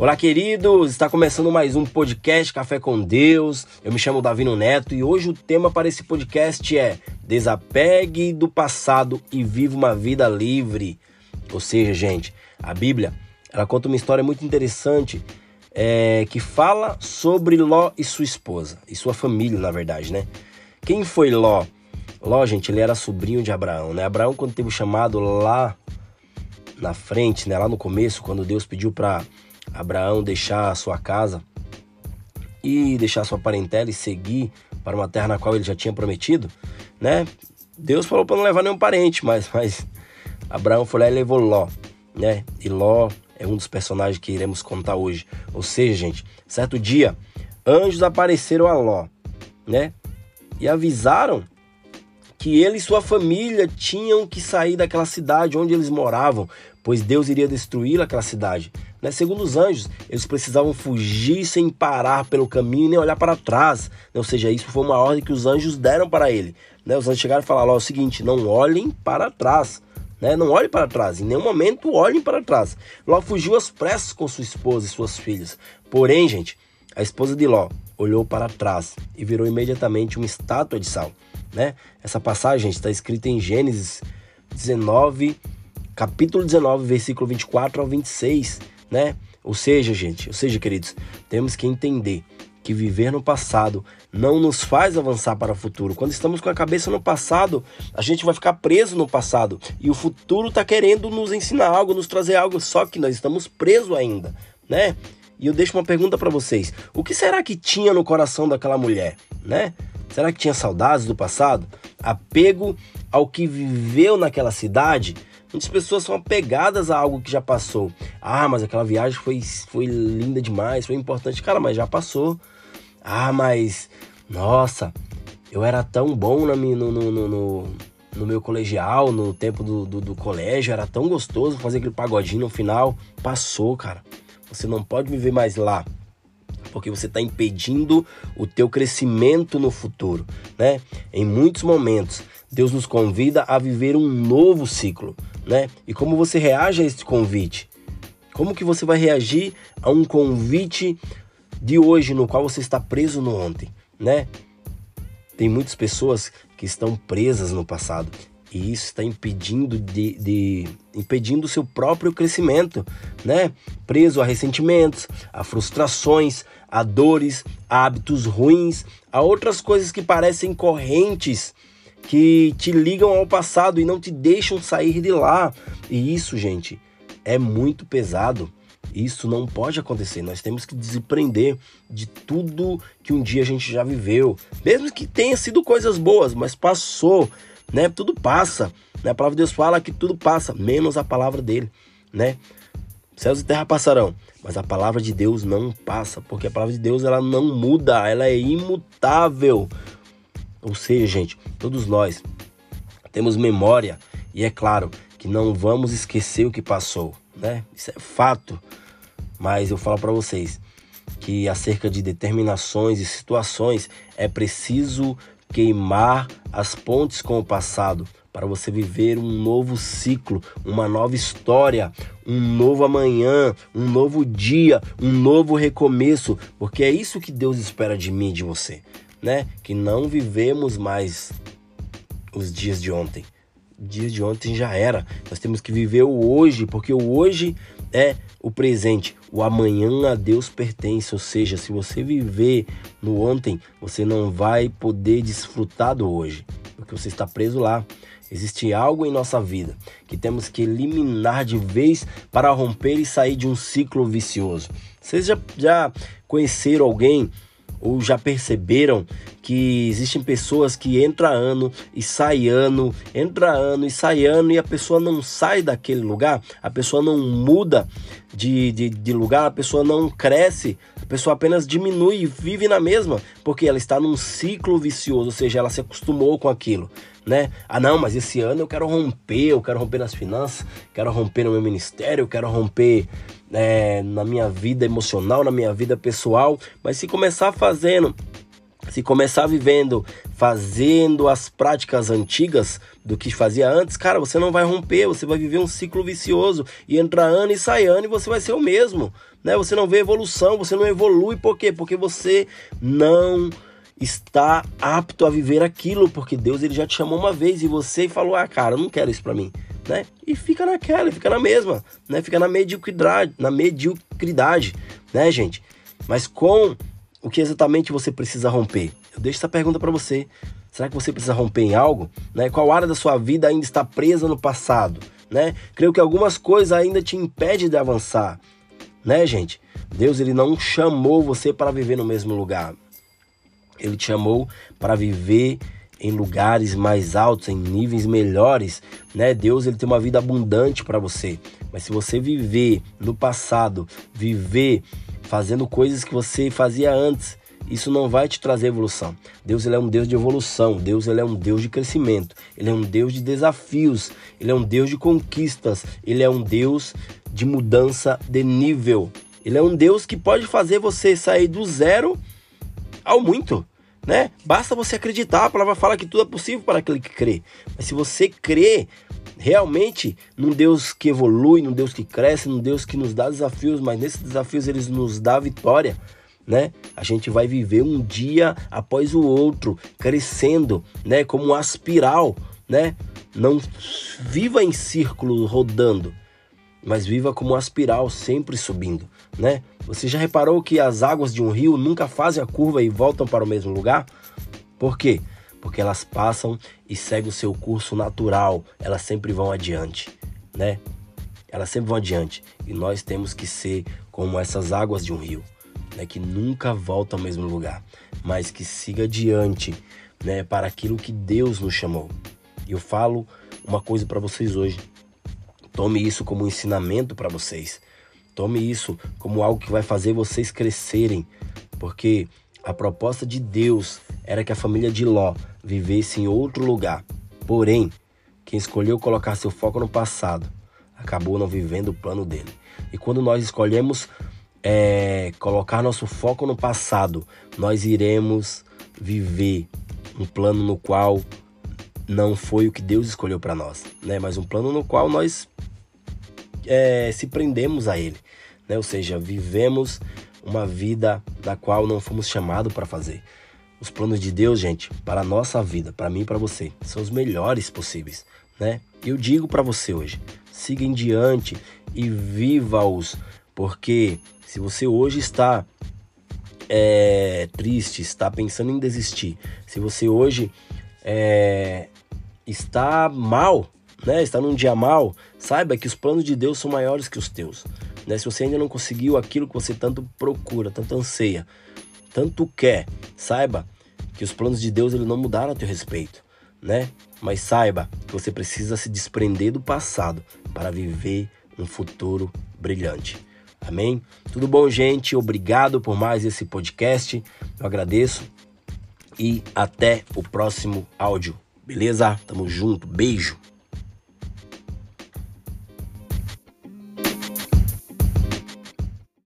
Olá, queridos! Está começando mais um podcast Café com Deus. Eu me chamo Davino Neto e hoje o tema para esse podcast é Desapegue do passado e viva uma vida livre. Ou seja, gente, a Bíblia ela conta uma história muito interessante é, que fala sobre Ló e sua esposa e sua família, na verdade, né? Quem foi Ló? Ló, gente, ele era sobrinho de Abraão, né? Abraão, quando teve o chamado lá na frente, né? Lá no começo, quando Deus pediu para Abraão deixar a sua casa e deixar sua parentela e seguir para uma terra na qual ele já tinha prometido, né? Deus falou para não levar nenhum parente, mas, mas Abraão foi lá e levou Ló, né? E Ló é um dos personagens que iremos contar hoje. Ou seja, gente, certo dia, anjos apareceram a Ló, né? E avisaram que ele e sua família tinham que sair daquela cidade onde eles moravam, pois Deus iria destruir aquela cidade. Né? Segundo os anjos, eles precisavam fugir sem parar pelo caminho nem olhar para trás. Né? Ou seja, isso foi uma ordem que os anjos deram para ele. Né? Os anjos chegaram e falaram: o seguinte, não olhem para trás. Né? Não olhem para trás, em nenhum momento olhem para trás. Ló fugiu às pressas com sua esposa e suas filhas. Porém, gente, a esposa de Ló olhou para trás e virou imediatamente uma estátua de sal. Né? Essa passagem está escrita em Gênesis 19, capítulo 19, versículo 24 ao 26 né? Ou seja, gente, ou seja, queridos, temos que entender que viver no passado não nos faz avançar para o futuro. Quando estamos com a cabeça no passado, a gente vai ficar preso no passado e o futuro está querendo nos ensinar algo, nos trazer algo, só que nós estamos presos ainda, né? E eu deixo uma pergunta para vocês: o que será que tinha no coração daquela mulher, né? Será que tinha saudades do passado? Apego ao que viveu naquela cidade? Muitas pessoas são apegadas a algo que já passou. Ah, mas aquela viagem foi, foi linda demais, foi importante. Cara, mas já passou. Ah, mas nossa, eu era tão bom minha, no, no, no, no meu colegial, no tempo do, do, do, colégio, era tão gostoso fazer aquele pagodinho no final. Passou, cara. Você não pode viver mais lá. Porque você está impedindo o teu crescimento no futuro, né? Em muitos momentos, Deus nos convida a viver um novo ciclo né? E como você reage a esse convite? Como que você vai reagir a um convite de hoje no qual você está preso no ontem, né? Tem muitas pessoas que estão presas no passado e isso está impedindo de, de impedindo o seu próprio crescimento, né? Preso a ressentimentos, a frustrações, a dores, a hábitos ruins, a outras coisas que parecem correntes que te ligam ao passado e não te deixam sair de lá. E isso, gente, é muito pesado. Isso não pode acontecer. Nós temos que desaprender de tudo que um dia a gente já viveu, mesmo que tenha sido coisas boas, mas passou, né? Tudo passa. Né? A palavra de Deus fala que tudo passa, menos a palavra dele, né? Céus e terra passarão, mas a palavra de Deus não passa, porque a palavra de Deus ela não muda, ela é imutável. Ou seja, gente, todos nós temos memória e é claro que não vamos esquecer o que passou, né? Isso é fato. Mas eu falo para vocês que acerca de determinações e situações é preciso queimar as pontes com o passado para você viver um novo ciclo, uma nova história, um novo amanhã, um novo dia, um novo recomeço, porque é isso que Deus espera de mim e de você né? Que não vivemos mais os dias de ontem. O dia de ontem já era. Nós temos que viver o hoje, porque o hoje é o presente. O amanhã a Deus pertence. Ou seja, se você viver no ontem, você não vai poder desfrutar do hoje, porque você está preso lá. Existe algo em nossa vida que temos que eliminar de vez para romper e sair de um ciclo vicioso. Vocês já, já conheceram alguém ou já perceberam que existem pessoas que entra ano e sai ano, entra ano e sai ano e a pessoa não sai daquele lugar, a pessoa não muda de, de, de lugar, a pessoa não cresce, a pessoa apenas diminui e vive na mesma, porque ela está num ciclo vicioso, ou seja, ela se acostumou com aquilo. Né? Ah, não, mas esse ano eu quero romper, eu quero romper nas finanças, quero romper no meu ministério, eu quero romper é, na minha vida emocional, na minha vida pessoal, mas se começar fazendo, se começar vivendo fazendo as práticas antigas do que fazia antes, cara, você não vai romper, você vai viver um ciclo vicioso e entra ano e sai ano e você vai ser o mesmo, né? Você não vê evolução, você não evolui, por quê? Porque você não está apto a viver aquilo, porque Deus ele já te chamou uma vez e você falou: "Ah, cara, eu não quero isso para mim", né? E fica naquela, fica na mesma, né? Fica na mediocridade, na mediocridade, né, gente? Mas com o que exatamente você precisa romper? Eu deixo essa pergunta para você. Será que você precisa romper em algo? Né? Qual área da sua vida ainda está presa no passado? Né? Creio que algumas coisas ainda te impedem de avançar. Né, gente? Deus ele não chamou você para viver no mesmo lugar. Ele te chamou para viver em lugares mais altos, em níveis melhores, né? Deus ele tem uma vida abundante para você. Mas se você viver no passado, viver fazendo coisas que você fazia antes, isso não vai te trazer evolução. Deus ele é um Deus de evolução, Deus ele é um Deus de crescimento, ele é um Deus de desafios, ele é um Deus de conquistas, ele é um Deus de mudança de nível. Ele é um Deus que pode fazer você sair do zero ao muito né? Basta você acreditar, a palavra fala que tudo é possível para aquele que crê. Mas se você crê realmente num Deus que evolui, num Deus que cresce, num Deus que nos dá desafios, mas nesses desafios eles nos dá vitória, né? A gente vai viver um dia após o outro, crescendo, né? Como uma espiral, né? Não viva em círculo rodando, mas viva como uma espiral sempre subindo, né? Você já reparou que as águas de um rio nunca fazem a curva e voltam para o mesmo lugar? Por quê? Porque elas passam e seguem o seu curso natural, elas sempre vão adiante, né? Elas sempre vão adiante e nós temos que ser como essas águas de um rio, né? Que nunca voltam ao mesmo lugar, mas que siga adiante, né? Para aquilo que Deus nos chamou. E eu falo uma coisa para vocês hoje Tome isso como um ensinamento para vocês. Tome isso como algo que vai fazer vocês crescerem, porque a proposta de Deus era que a família de Ló vivesse em outro lugar. Porém, quem escolheu colocar seu foco no passado acabou não vivendo o plano dele. E quando nós escolhemos é, colocar nosso foco no passado, nós iremos viver um plano no qual não foi o que Deus escolheu para nós, né? Mas um plano no qual nós é, se prendemos a ele, né? Ou seja, vivemos uma vida da qual não fomos chamados para fazer. Os planos de Deus, gente, para a nossa vida, para mim e para você, são os melhores possíveis, né? Eu digo para você hoje, siga em diante e viva-os, porque se você hoje está é, triste, está pensando em desistir, se você hoje é, está mal, né, está num dia mal, saiba que os planos de Deus são maiores que os teus. Né? Se você ainda não conseguiu aquilo que você tanto procura, tanto anseia, tanto quer, saiba que os planos de Deus ele não mudaram a teu respeito, né? Mas saiba que você precisa se desprender do passado para viver um futuro brilhante. Amém? Tudo bom, gente? Obrigado por mais esse podcast. Eu agradeço e até o próximo áudio. Beleza? Tamo junto. Beijo.